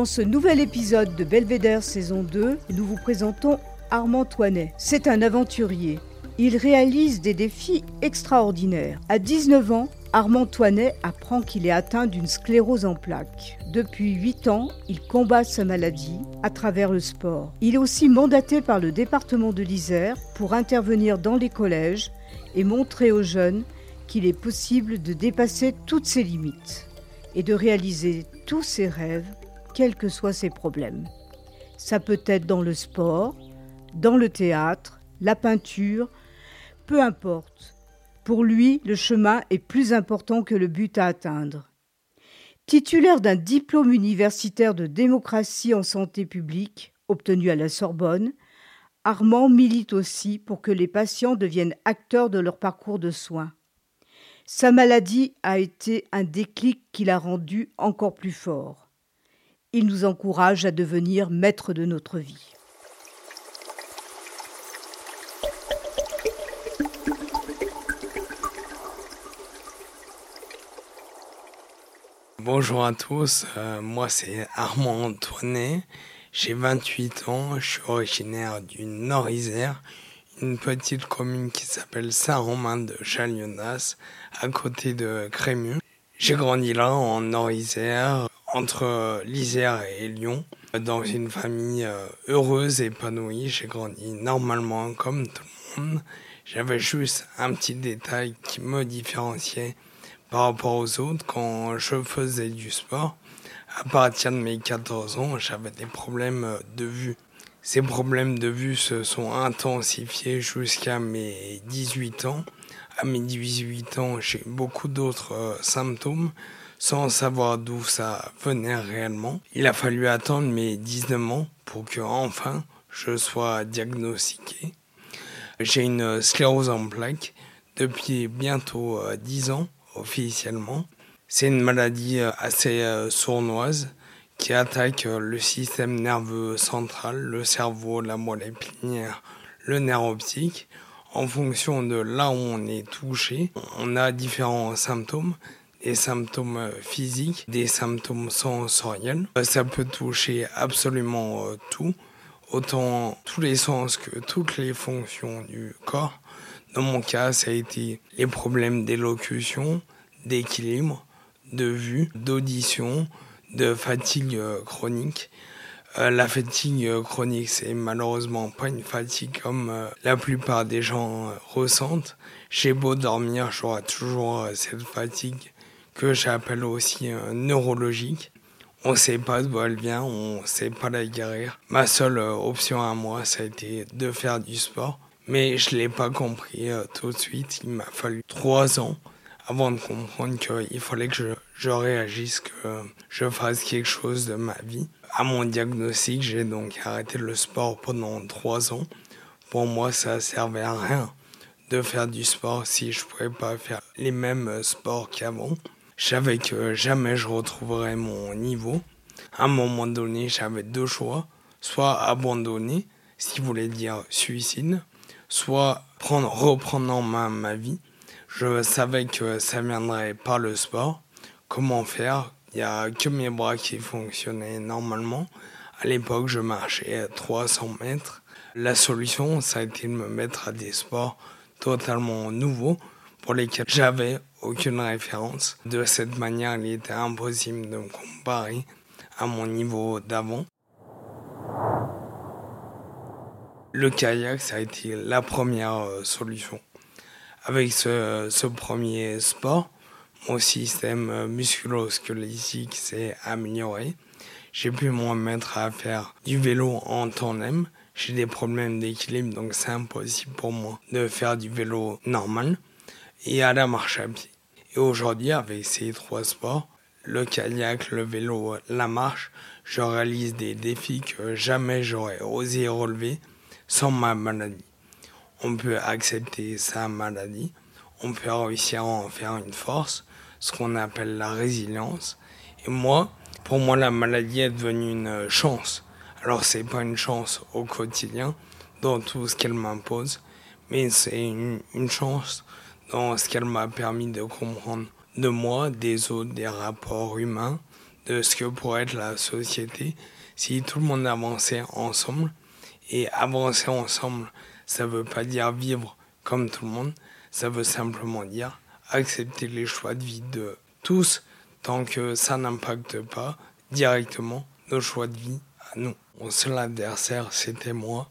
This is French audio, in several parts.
Dans ce nouvel épisode de Belvédère saison 2, nous vous présentons Armand Toinet. C'est un aventurier. Il réalise des défis extraordinaires. À 19 ans, Armand Toinet apprend qu'il est atteint d'une sclérose en plaques. Depuis 8 ans, il combat sa maladie à travers le sport. Il est aussi mandaté par le département de l'Isère pour intervenir dans les collèges et montrer aux jeunes qu'il est possible de dépasser toutes ses limites et de réaliser tous ses rêves quels que soient ses problèmes. Ça peut être dans le sport, dans le théâtre, la peinture, peu importe. Pour lui, le chemin est plus important que le but à atteindre. Titulaire d'un diplôme universitaire de démocratie en santé publique, obtenu à la Sorbonne, Armand milite aussi pour que les patients deviennent acteurs de leur parcours de soins. Sa maladie a été un déclic qui l'a rendu encore plus fort. Il nous encourage à devenir maître de notre vie. Bonjour à tous, euh, moi c'est Armand Antoinet, j'ai 28 ans, je suis originaire du Nord-Isère, une petite commune qui s'appelle Saint-Romain de Chalionas, à côté de Crému. J'ai grandi là en Nord-Isère, entre l'Isère et Lyon. Dans une famille euh, heureuse et épanouie, j'ai grandi normalement comme tout le monde. J'avais juste un petit détail qui me différenciait par rapport aux autres quand je faisais du sport. À partir de mes 14 ans, j'avais des problèmes de vue. Ces problèmes de vue se sont intensifiés jusqu'à mes 18 ans. À mes 18 ans, j'ai eu beaucoup d'autres euh, symptômes sans savoir d'où ça venait réellement. Il a fallu attendre mes 19 ans pour que enfin je sois diagnostiqué. J'ai une sclérose en plaques depuis bientôt 10 euh, ans officiellement. C'est une maladie euh, assez euh, sournoise qui attaque le système nerveux central, le cerveau, la moelle épinière, le nerf optique. En fonction de là où on est touché, on a différents symptômes des symptômes euh, physiques, des symptômes sensoriels. Euh, ça peut toucher absolument euh, tout, autant tous les sens que toutes les fonctions du corps. Dans mon cas, ça a été les problèmes d'élocution, d'équilibre, de vue, d'audition, de fatigue chronique. la fatigue chronique, c'est malheureusement pas une fatigue comme la plupart des gens ressentent. J'ai beau dormir, j'aurai toujours cette fatigue que j'appelle aussi euh, neurologique. On sait pas d'où elle vient, on sait pas la guérir. Ma seule euh, option à moi, ça a été de faire du sport. Mais je l'ai pas compris euh, tout de suite. Il m'a fallu trois ans avant de comprendre qu'il fallait que je, je, réagisse, que je fasse quelque chose de ma vie. À mon diagnostic, j'ai donc arrêté le sport pendant trois ans. Pour moi, ça servait à rien de faire du sport si je ne pouvais pas faire les mêmes sports qu'avant. Je savais que jamais je retrouverais mon niveau. À un moment donné, j'avais deux choix. Soit abandonner, ce qui voulait dire suicide, soit prendre, reprendre en main ma vie. Je savais que ça viendrait par le sport. Comment faire? Il n'y a que mes bras qui fonctionnaient normalement. À l'époque, je marchais à 300 mètres. La solution, ça a été de me mettre à des sports totalement nouveaux pour lesquels j'avais aucune référence. De cette manière, il était impossible de me comparer à mon niveau d'avant. Le kayak, ça a été la première euh, solution. Avec ce, ce premier sport, mon système euh, musculo-squelettique s'est amélioré. J'ai pu me remettre à faire du vélo en tandem. J'ai des problèmes d'équilibre, donc c'est impossible pour moi de faire du vélo normal et à la marche à pied. Et aujourd'hui, avec ces trois sports, le kayak, le vélo, la marche, je réalise des défis que jamais j'aurais osé relever sans ma maladie. On peut accepter sa maladie, on peut réussir à en faire une force, ce qu'on appelle la résilience. Et moi, pour moi, la maladie est devenue une chance. Alors, c'est pas une chance au quotidien, dans tout ce qu'elle m'impose, mais c'est une, une chance dans ce qu'elle m'a permis de comprendre de moi, des autres, des rapports humains, de ce que pourrait être la société si tout le monde avançait ensemble. Et avancer ensemble, ça veut pas dire vivre comme tout le monde, ça veut simplement dire accepter les choix de vie de tous tant que ça n'impacte pas directement nos choix de vie à nous. Mon seul adversaire, c'était moi,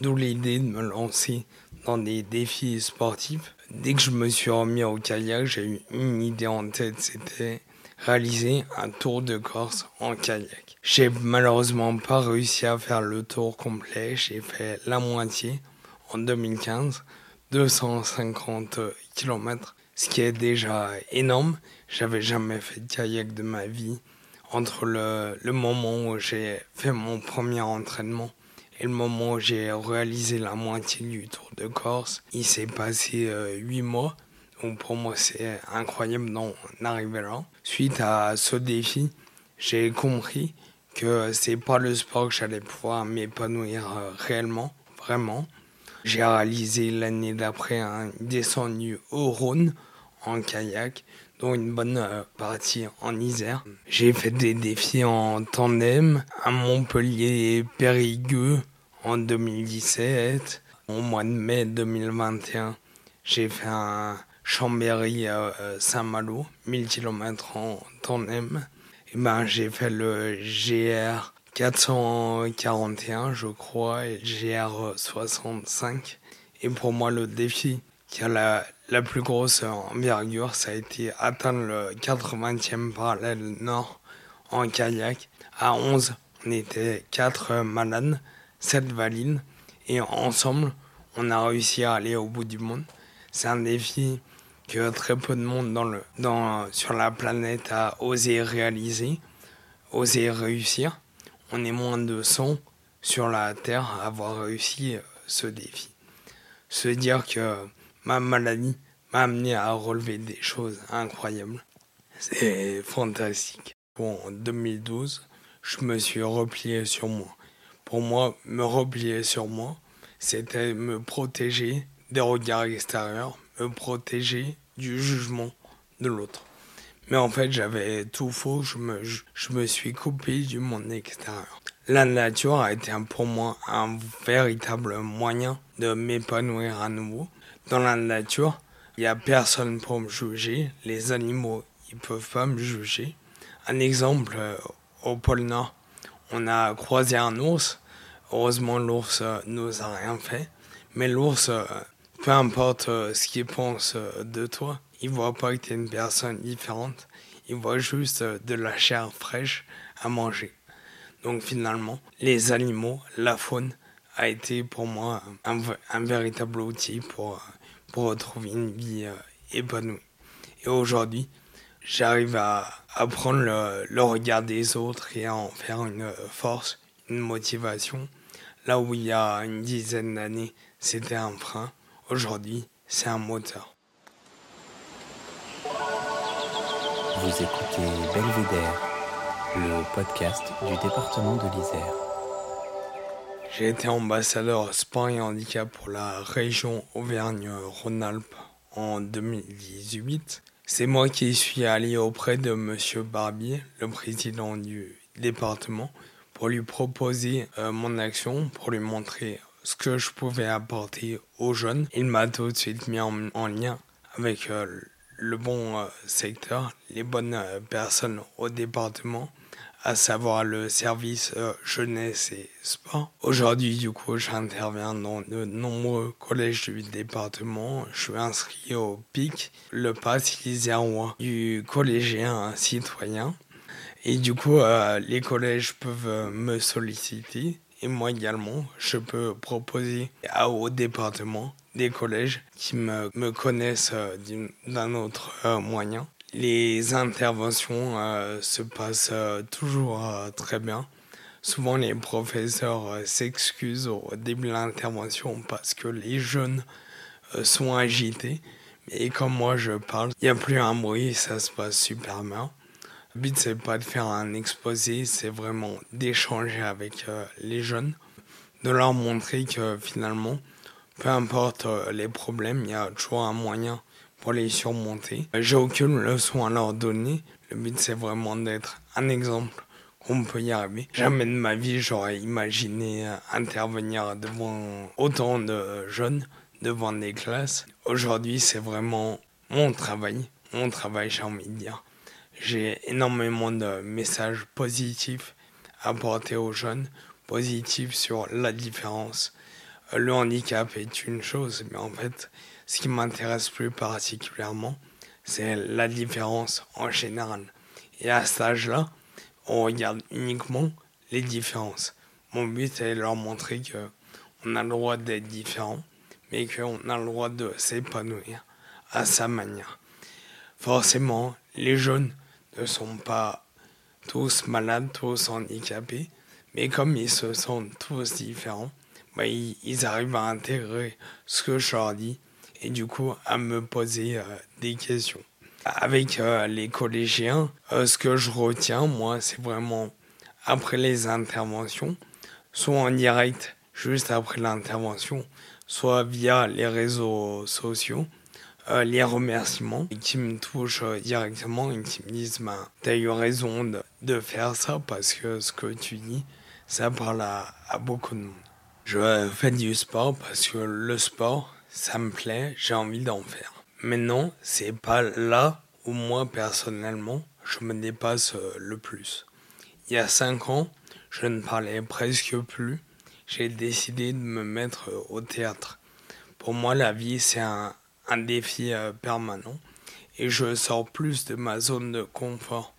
d'où l'idée de me lancer dans des défis sportifs. Dès que je me suis remis au kayak, j'ai eu une idée en tête, c'était réaliser un tour de Corse en kayak. J'ai malheureusement pas réussi à faire le tour complet, j'ai fait la moitié en 2015, 250 km, ce qui est déjà énorme. J'avais jamais fait de kayak de ma vie. Entre le, le moment où j'ai fait mon premier entraînement et le moment où j'ai réalisé la moitié du Tour de Corse, il s'est passé euh, huit mois. Donc pour moi, c'est incroyable d'en arriver là. Suite à ce défi, j'ai compris que c'est pas le sport que j'allais pouvoir m'épanouir euh, réellement, vraiment. J'ai réalisé l'année d'après un descendu au Rhône en kayak, dont une bonne euh, partie en Isère. J'ai fait des défis en tandem à Montpellier Périgueux en 2017. Au mois de mai 2021, j'ai fait un Chambéry Saint-Malo, 1000 km en tandem. Et ben, j'ai fait le GR 441, je crois, et GR 65. Et pour moi, le défi qui a la, plus grosse envergure, ça a été atteindre le 80e parallèle nord en kayak. À 11, on était 4 malades cette valide et ensemble, on a réussi à aller au bout du monde. C'est un défi que très peu de monde dans le, dans, sur la planète a osé réaliser, osé réussir. On est moins de 100 sur la Terre à avoir réussi euh, ce défi. Se dire que ma maladie m'a amené à relever des choses incroyables, c'est fantastique. en 2012, je me suis replié sur moi pour moi, me replier sur moi, c'était me protéger des regards extérieurs, me protéger du jugement de l'autre. Mais en fait, j'avais tout faux, je me, je me suis coupé du monde extérieur. La nature a été pour moi un véritable moyen de m'épanouir à nouveau. Dans la nature, il n'y a personne pour me juger. Les animaux, ils peuvent pas me juger. Un exemple, euh, au pôle Nord, on a croisé un ours. Heureusement, l'ours euh, nous a rien fait. Mais l'ours, euh, peu importe euh, ce qu'il pense de toi, il voit pas que tu es une personne différente. Il voit juste de la chair fraîche à manger. Donc finalement, les animaux, la faune, a été pour moi un, véritable outil pour, pour retrouver une vie épanouie. Et aujourd'hui, j'arrive à, à prendre le, le, regard des autres et à en faire une force, une motivation Là où il y a une dizaine d'années, c'était un frein, aujourd'hui, c'est un moteur. Vous écoutez Belvédère, le podcast du département de l'Isère. J'ai été ambassadeur sport et handicap pour la région Auvergne-Rhône-Alpes en 2018. C'est moi qui suis allé auprès de Monsieur Barbier, le président du département, pour lui proposer euh, mon action, pour lui montrer ce que je pouvais apporter aux jeunes. Il m'a tout de suite mis en, lien avec euh, le bon euh, secteur, les bonnes personnes au département, à savoir le service jeunesse et sport. Aujourd'hui, du coup, j'interviens dans de nombreux collèges du département. Je suis inscrit au PIC, le pass lisérois du collégien citoyen. Et du coup, euh, les collèges peuvent euh, me solliciter. Et moi également, je peux proposer au département des collèges qui me, connaissent euh, d'un autre euh, moyen. Les interventions euh, se passent toujours très bien. Souvent, les professeurs s'excusent au début de l'intervention parce que les jeunes sont agités. Et comme moi je parle, il n'y a plus un bruit, ça se passe super bien. Le but, c'est pas de faire un exposé, c'est vraiment d'échanger avec les jeunes, de leur montrer que finalement, peu importe euh, les problèmes, il y a toujours un moyen pour les surmonter. J'ai aucune leçon à leur donner. Le but, c'est vraiment d'être un exemple qu'on peut y arriver. Jamais de ma vie, j'aurais imaginé intervenir devant autant de jeunes, devant des classes. Aujourd'hui, c'est vraiment mon travail. Mon travail, j'ai envie de dire. J'ai énormément de messages positifs à apporter aux jeunes, positifs sur la différence, le handicap est une chose, mais en fait, ce qui m'intéresse plus particulièrement, c'est la différence en général. Et à cet âge-là, on regarde uniquement les différences. Mon but est de leur montrer que on a le droit d'être différent, mais qu'on a le droit de s'épanouir à sa manière. Forcément, les jeunes ne sont pas tous malades, tous handicapés, mais comme ils se sentent tous différents, bah, ils, arrivent à intégrer ce que je leur dis et du coup à me poser euh, des questions. Avec euh, les collégiens, euh, ce que je retiens, moi, c'est vraiment après les interventions, soit en direct, juste après l'intervention, soit via les réseaux sociaux, les remerciements qui me touchent directement et qui me disent bah, T'as eu raison de, faire ça parce que ce que tu dis, ça parle à beaucoup de monde. Je fais du sport parce que le sport, ça me plaît, j'ai envie d'en faire. Mais non, c'est pas là où moi personnellement, je me dépasse euh, le plus. Il y a cinq ans, je ne parlais presque plus. J'ai décidé de me mettre euh, au théâtre. Pour moi, la vie, c'est un, un défi euh, permanent. Et je sors plus de ma zone de confort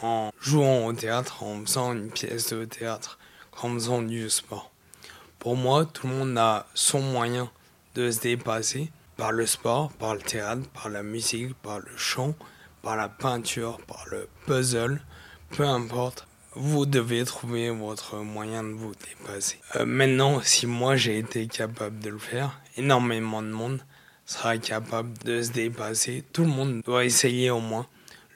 en jouant au théâtre, en faisant une pièce de théâtre, qu'en faisant du sport. Pour moi, tout le monde a son moyen de se dépasser par le sport, par le théâtre, par la musique, par le chant, par la peinture, par le puzzle, peu importe. Vous devez trouver votre moyen de vous dépasser. Euh, maintenant, si moi j'ai été capable de le faire, énormément de monde sera capable de se dépasser. Tout le monde doit essayer au moins.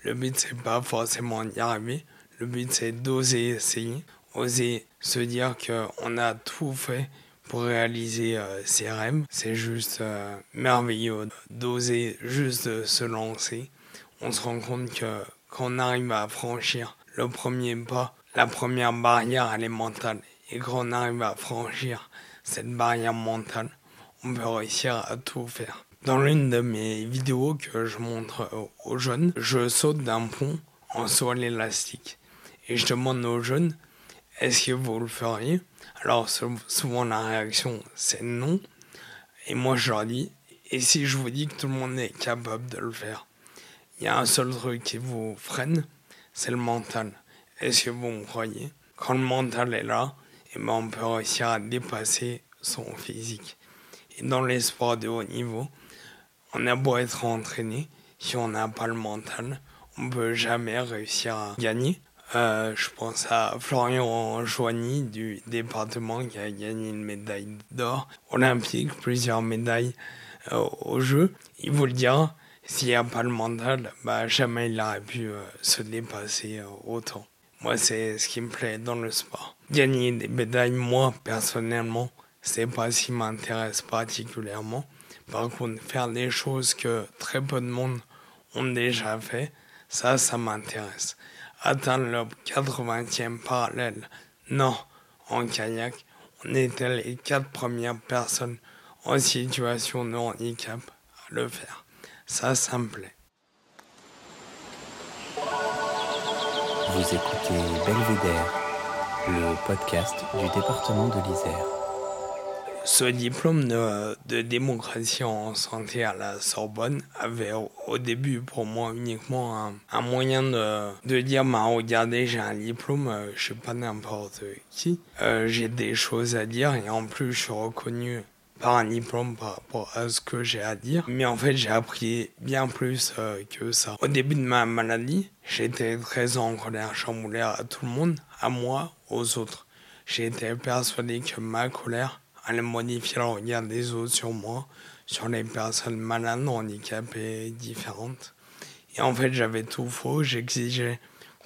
Le but c'est pas forcément d'y arriver. Le but c'est d'oser essayer oser se dire qu'on a tout fait pour réaliser euh, ses rêves. C'est juste euh, merveilleux d'oser juste se lancer. On se rend compte que quand on arrive à franchir le premier pas, la première barrière, elle est mentale. Et quand on arrive à franchir cette barrière mentale, on peut réussir à tout faire. Dans l'une de mes vidéos que je montre aux jeunes, je saute d'un pont en saut à l'élastique. Et je demande aux jeunes est-ce que vous le feriez? Alors souvent la réaction c'est non. Et moi je leur dis, et si je vous dis que tout le monde est capable de le faire Il y a un seul truc qui vous freine, c'est le mental. Est-ce que vous me croyez? Quand le mental est là, et eh ben on peut réussir à dépasser son physique. Et dans les sports de haut niveau, on a beau être entraîné, si on n'a pas le mental, on peut jamais réussir à gagner. Euh, je pense à Florian Joigny du département qui a gagné une médaille d'or olympique, plusieurs médailles euh, au jeu. Il vous le dira, s'il n'y a pas le mental, bah, jamais il aurait pu euh, se dépasser autant. Moi, c'est ce qui me plaît dans le sport. Gagner des médailles, moi, personnellement, c'est pas ce qui m'intéresse particulièrement. Par contre, faire des choses que très peu de monde ont déjà fait, ça, ça m'intéresse atteindre le 80e parallèle. Non, en kayak, on était les quatre premières personnes en situation de handicap à le faire. Ça, ça me plaît. Vous écoutez Belvédère, le podcast du département de l'Isère ce diplôme de, démocratie en santé à la Sorbonne avait au, début pour moi uniquement un, moyen de, dire bah, regardez j'ai un diplôme, je euh, je suis pas n'importe qui, euh, j'ai des choses à dire et en plus je suis reconnu par un diplôme par rapport à ce que j'ai à dire. Mais en fait, j'ai appris bien plus euh, que ça. Au début de ma maladie, j'étais très en colère. J'en à tout le monde, à moi, aux autres. J'étais persuadé que ma colère modifier le regard des autres sur moi, sur les personnes malades, handicapées, différentes. Et en fait, j'avais tout faux. J'exigeais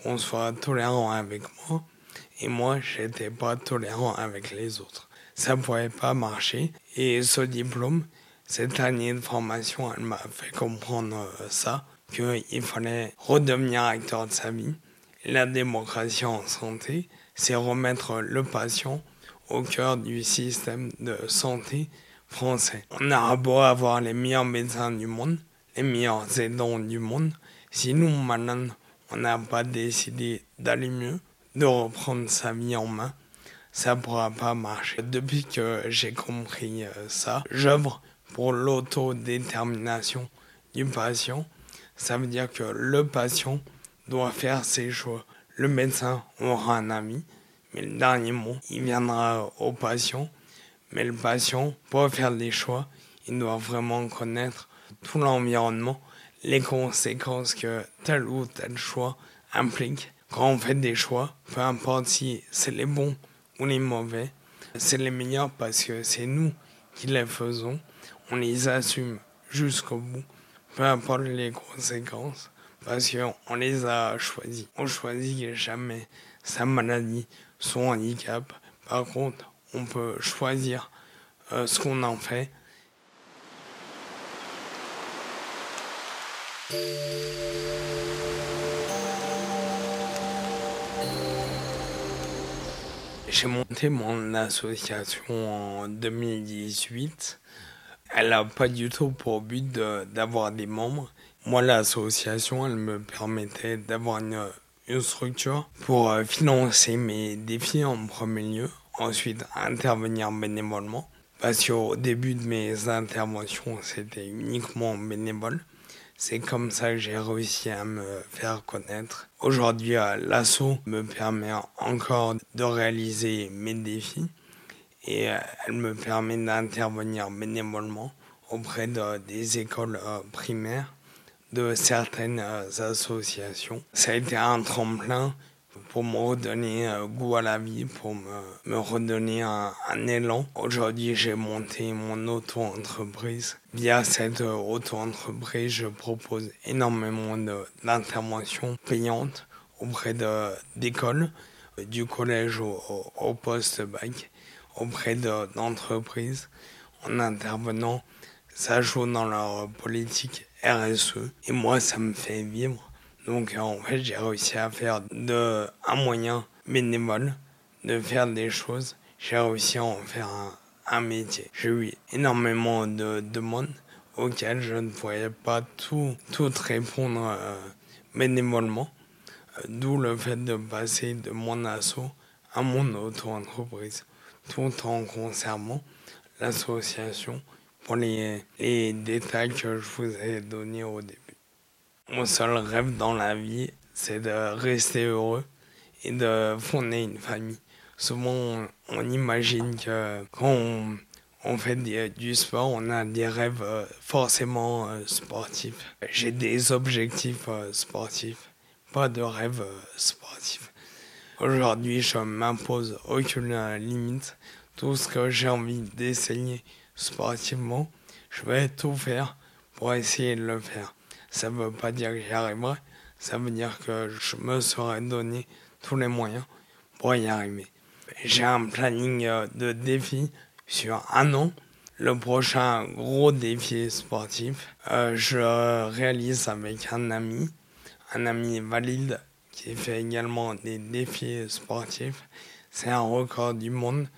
qu'on soit tolérant avec moi. Et moi, j'étais pas tolérant avec les autres. Ça pouvait pas marcher. Et ce diplôme, cette année de formation, elle m'a fait comprendre euh, ça, qu'il fallait redevenir acteur de sa vie. La démocratie en santé, c'est remettre le patient au cœur du système de santé français. On a beau avoir les meilleurs médecins du monde, les meilleurs aidants du monde. Si nous, malades, on n'a pas décidé d'aller mieux, de reprendre sa vie en main, ça ne pourra pas marcher. Depuis que j'ai compris euh, ça, j'œuvre pour l'autodétermination du patient. Ça veut dire que le patient doit faire ses choix. Le médecin aura un ami, mais le dernier mot, il viendra au patient. Mais le patient, pour faire des choix, il doit vraiment connaître tout l'environnement, les conséquences que tel ou tel choix implique. Quand on fait des choix, peu importe si c'est les bons ou les mauvais, c'est les meilleurs parce que c'est nous qui les faisons. On les assume jusqu'au bout, peu importe les conséquences, parce qu'on les a choisis. On choisit jamais sa maladie, son handicap. Par contre, on peut choisir euh, ce qu'on en fait. J'ai monté mon association en 2018. Elle n'a pas du tout pour but d'avoir des membres. Moi, l'association, elle me permettait d'avoir une, une, structure pour euh, financer mes défis en premier lieu. Ensuite, intervenir bénévolement. Parce qu'au début de mes interventions, c'était uniquement bénévole. C'est comme ça que j'ai réussi à me faire connaître. Aujourd'hui, euh, l'assaut me permet encore de réaliser mes défis et euh, elle me permet d'intervenir bénévolement auprès de, des écoles primaires, de certaines associations. Ça a été un tremplin pour me redonner euh, goût à la vie, pour me, redonner un, élan. Aujourd'hui, j'ai monté mon auto-entreprise. Via cette euh, auto-entreprise, je propose énormément d'interventions payantes auprès d'écoles, du collège au, au, post-bac, auprès d'entreprises, en intervenant. Ça joue dans leur politique RSE. Et moi, ça me fait vivre donc en fait, j'ai réussi à faire de un moyen bénévole de faire des choses. J'ai réussi à en faire un, métier. J'ai eu énormément de demandes auxquelles je ne pouvais pas tout, tout répondre euh, bénévolement. Euh, d'où le fait de passer de mon assaut à mon auto-entreprise, tout en conservant l'association pour les, les détails que je vous ai donnés au début. Mon seul rêve dans la vie, c'est de rester heureux et de fonder une famille. Souvent, on, imagine que quand on, fait du sport, on a des rêves euh, forcément euh, sportifs. J'ai des objectifs euh, sportifs, pas de rêves sportifs. Aujourd'hui, je m'impose aucune limite. Tout ce que j'ai envie d'essayer sportivement, je vais tout faire pour essayer de le faire ça ne veut pas dire que j'y arriverai, ça veut dire que je me serai donné tous les moyens pour y arriver. J'ai un planning euh, de défis sur un an. Le prochain gros défi sportif, euh, je réalise avec un ami, un ami valide qui fait également des défis sportifs. C'est un record du monde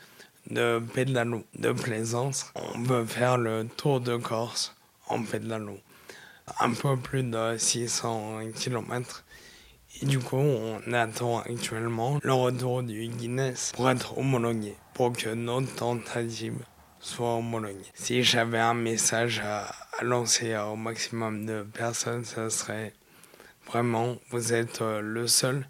de pédalo, de plaisance. On veut faire le tour de Corse en pédalo un peu plus de 600 km. Et du coup, on attend actuellement le retour du Guinness pour être homologué, pour que notre tentative soit homologuée. Si j'avais un message à, lancer au maximum de personnes, ce serait vraiment, vous êtes euh, le seul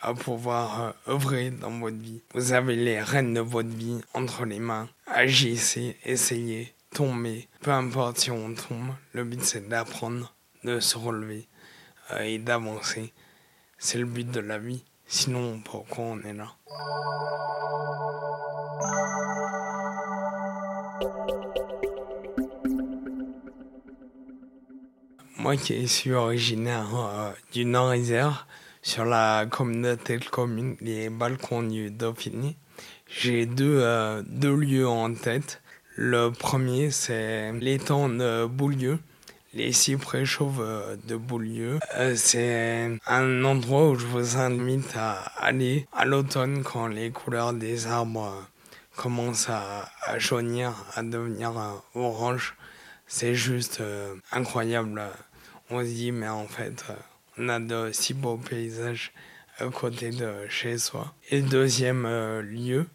à pouvoir euh, œuvrer dans votre vie. Vous avez les rênes de votre vie entre les mains. Agissez, essayez, tombez. Peu importe si on tombe, le but c'est d'apprendre, de se relever euh, et d'avancer. C'est le but de la vie. Sinon, pourquoi on est là? Moi qui suis originaire euh, du Nord-Isère, sur la communauté de communes les balcons du Dauphiné, j'ai deux, euh, deux lieux en tête. Le premier, c'est l'étang de Boulieu, les cyprès chauves euh, de Boulieu. c'est un endroit où je vous invite à aller à l'automne quand les couleurs des arbres commencent à, jaunir, à devenir orange. C'est juste incroyable on se dit, mais en fait, euh, on a de si beaux paysages à côté de chez soi. Et deuxième euh, lieu,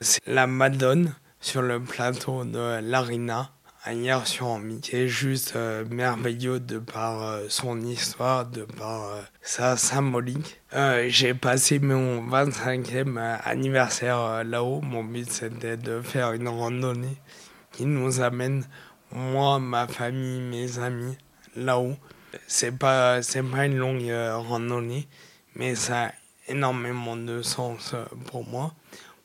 c'est la Madone sur le plateau de l'Arina à Hier-sur-Amie, qui juste euh, merveilleux de par son histoire, de par sa symbolique. J'ai passé mon 25e anniversaire là-haut. Mon but c'était de faire une randonnée qui nous amène, moi, ma famille, mes amis, là-haut. C'est pas, c'est pas une longue euh, randonnée, mais ça a énormément de sens euh, pour moi.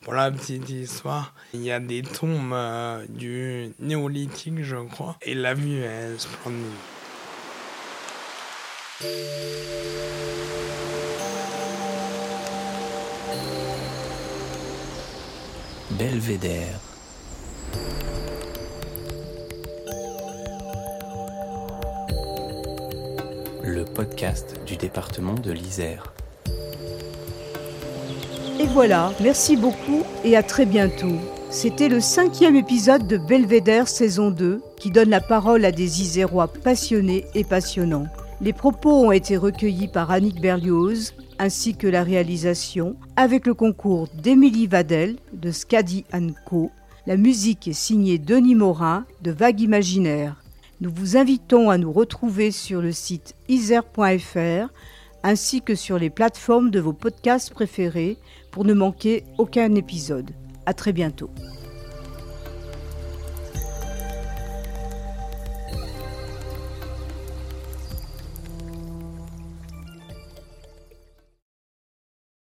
Pour la petite histoire, il y a des tombes euh, du néolithique, je crois, et la vue est splendide. Belvédère. Le podcast du département de l'Isère. Et voilà, merci beaucoup et à très bientôt. C'était le cinquième épisode de Belvédère saison 2 qui donne la parole à des Isérois passionnés et passionnants. Les propos ont été recueillis par Annick Berlioz ainsi que la réalisation avec le concours d'Émilie Vadel de Scadi Co. La musique est signée Denis Morin de Vague Imaginaire. Nous vous invitons à nous retrouver sur le site isère.fr ainsi que sur les plateformes de vos podcasts préférés pour ne manquer aucun épisode. À très bientôt.